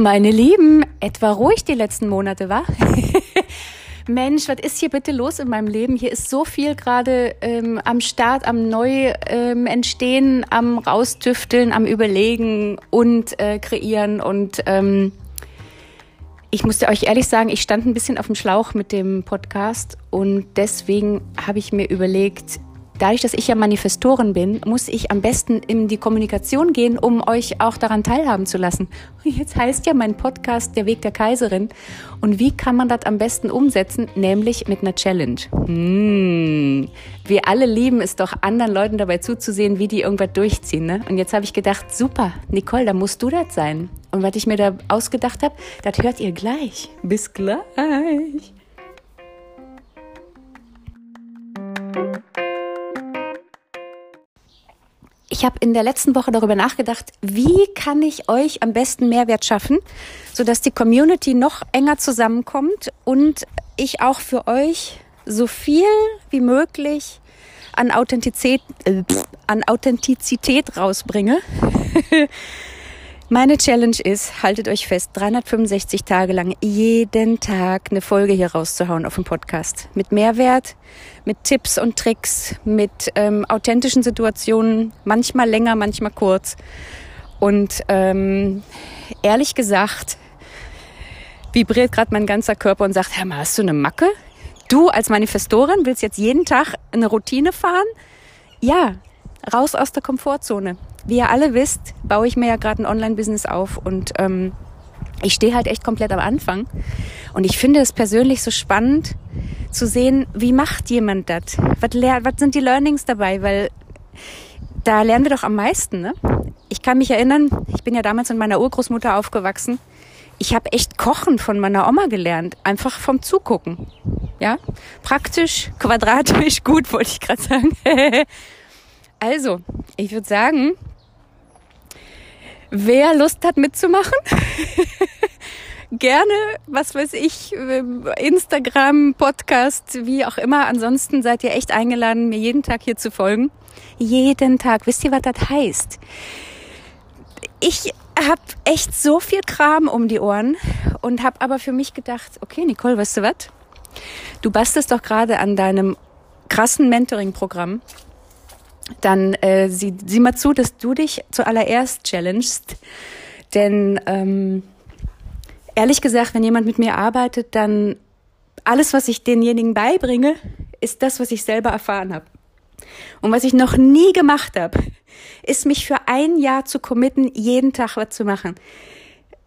Meine Lieben, etwa ruhig die letzten Monate, war? Mensch, was ist hier bitte los in meinem Leben? Hier ist so viel gerade ähm, am Start, am neu ähm, entstehen, am raustüfteln, am überlegen und äh, kreieren. Und ähm, ich musste euch ehrlich sagen, ich stand ein bisschen auf dem Schlauch mit dem Podcast und deswegen habe ich mir überlegt, dadurch, dass ich ja Manifestorin bin, muss ich am besten in die Kommunikation gehen, um euch auch daran teilhaben zu lassen. Jetzt heißt ja mein Podcast Der Weg der Kaiserin. Und wie kann man das am besten umsetzen? Nämlich mit einer Challenge. Hm. Wir alle lieben es doch, anderen Leuten dabei zuzusehen, wie die irgendwas durchziehen. Ne? Und jetzt habe ich gedacht, super, Nicole, da musst du das sein. Und was ich mir da ausgedacht habe, das hört ihr gleich. Bis gleich. Ich habe in der letzten Woche darüber nachgedacht, wie kann ich euch am besten Mehrwert schaffen, sodass die Community noch enger zusammenkommt und ich auch für euch so viel wie möglich an Authentizität, äh, an Authentizität rausbringe. Meine Challenge ist, haltet euch fest, 365 Tage lang jeden Tag eine Folge hier rauszuhauen auf dem Podcast. Mit Mehrwert, mit Tipps und Tricks, mit ähm, authentischen Situationen, manchmal länger, manchmal kurz. Und ähm, ehrlich gesagt, vibriert gerade mein ganzer Körper und sagt, Hör mal, hast du eine Macke? Du als Manifestorin willst jetzt jeden Tag eine Routine fahren? Ja, raus aus der Komfortzone wie ihr alle wisst, baue ich mir ja gerade ein Online-Business auf und ähm, ich stehe halt echt komplett am Anfang. Und ich finde es persönlich so spannend zu sehen, wie macht jemand das? Was, was sind die Learnings dabei? Weil da lernen wir doch am meisten. Ne? Ich kann mich erinnern, ich bin ja damals mit meiner Urgroßmutter aufgewachsen. Ich habe echt Kochen von meiner Oma gelernt, einfach vom Zugucken. Ja, praktisch, quadratisch, gut, wollte ich gerade sagen. also, ich würde sagen, Wer Lust hat mitzumachen, gerne, was weiß ich, Instagram, Podcast, wie auch immer. Ansonsten seid ihr echt eingeladen, mir jeden Tag hier zu folgen. Jeden Tag. Wisst ihr, was das heißt? Ich habe echt so viel Kram um die Ohren und habe aber für mich gedacht, okay, Nicole, weißt du was? Du bastelst doch gerade an deinem krassen Mentoring-Programm dann äh, sieh, sieh mal zu, dass du dich zuallererst challengest. Denn ähm, ehrlich gesagt, wenn jemand mit mir arbeitet, dann alles, was ich denjenigen beibringe, ist das, was ich selber erfahren habe. Und was ich noch nie gemacht habe, ist mich für ein Jahr zu committen, jeden Tag was zu machen.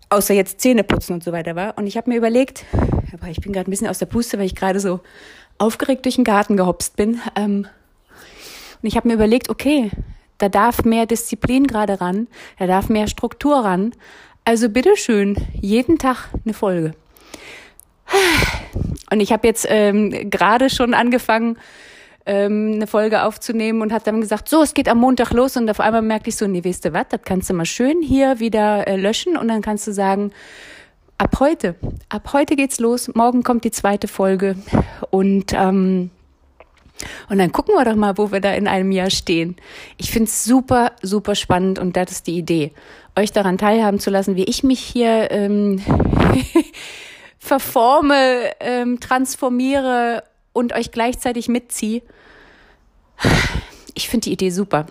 Außer jetzt Zähne putzen und so weiter war. Und ich habe mir überlegt, aber ich bin gerade ein bisschen aus der Puste, weil ich gerade so aufgeregt durch den Garten gehopst bin. Ähm, und ich habe mir überlegt, okay, da darf mehr Disziplin gerade ran, da darf mehr Struktur ran. Also bitteschön, jeden Tag eine Folge. Und ich habe jetzt ähm, gerade schon angefangen, ähm, eine Folge aufzunehmen und habe dann gesagt, so, es geht am Montag los und auf einmal merkte ich so, nee, weißt du was, das kannst du mal schön hier wieder äh, löschen und dann kannst du sagen, ab heute, ab heute geht's los, morgen kommt die zweite Folge und ähm, und dann gucken wir doch mal, wo wir da in einem Jahr stehen. Ich finde es super, super spannend und das ist die Idee, euch daran teilhaben zu lassen, wie ich mich hier ähm, verforme, ähm, transformiere und euch gleichzeitig mitziehe. Ich finde die Idee super.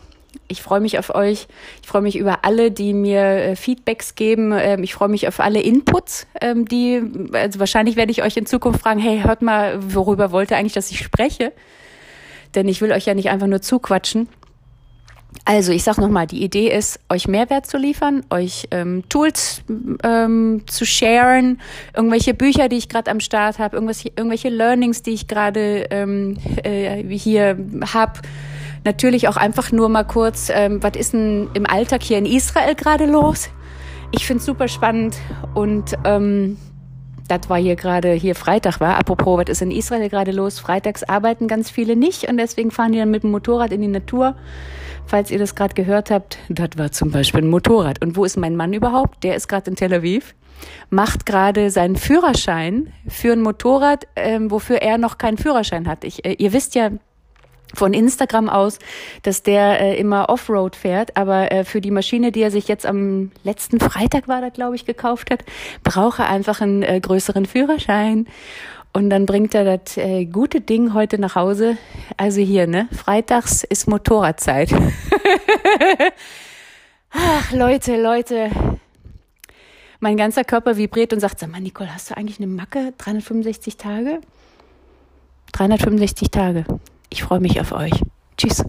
Ich freue mich auf euch. Ich freue mich über alle, die mir äh, Feedbacks geben. Ähm, ich freue mich auf alle Inputs, ähm, die, also wahrscheinlich werde ich euch in Zukunft fragen, hey, hört mal, worüber wollt ihr eigentlich, dass ich spreche? Denn ich will euch ja nicht einfach nur zuquatschen. Also, ich sage nochmal, die Idee ist, euch Mehrwert zu liefern, euch ähm, Tools ähm, zu sharen, irgendwelche Bücher, die ich gerade am Start habe, irgendwelche, irgendwelche Learnings, die ich gerade ähm, äh, hier habe. Natürlich auch einfach nur mal kurz, ähm, was ist denn im Alltag hier in Israel gerade los? Ich finde es super spannend und ähm, das war hier gerade, hier Freitag war. Apropos, was ist in Israel gerade los? Freitags arbeiten ganz viele nicht und deswegen fahren die dann mit dem Motorrad in die Natur. Falls ihr das gerade gehört habt, das war zum Beispiel ein Motorrad. Und wo ist mein Mann überhaupt? Der ist gerade in Tel Aviv, macht gerade seinen Führerschein für ein Motorrad, ähm, wofür er noch keinen Führerschein hat. Ich, äh, ihr wisst ja, von Instagram aus, dass der äh, immer Offroad fährt, aber äh, für die Maschine, die er sich jetzt am letzten Freitag war, da glaube ich, gekauft hat, braucht er einfach einen äh, größeren Führerschein. Und dann bringt er das äh, gute Ding heute nach Hause. Also hier, ne? Freitags ist Motorradzeit. Ach, Leute, Leute. Mein ganzer Körper vibriert und sagt, sag mal, Nicole, hast du eigentlich eine Macke? 365 Tage? 365 Tage. Ich freue mich auf euch. Tschüss.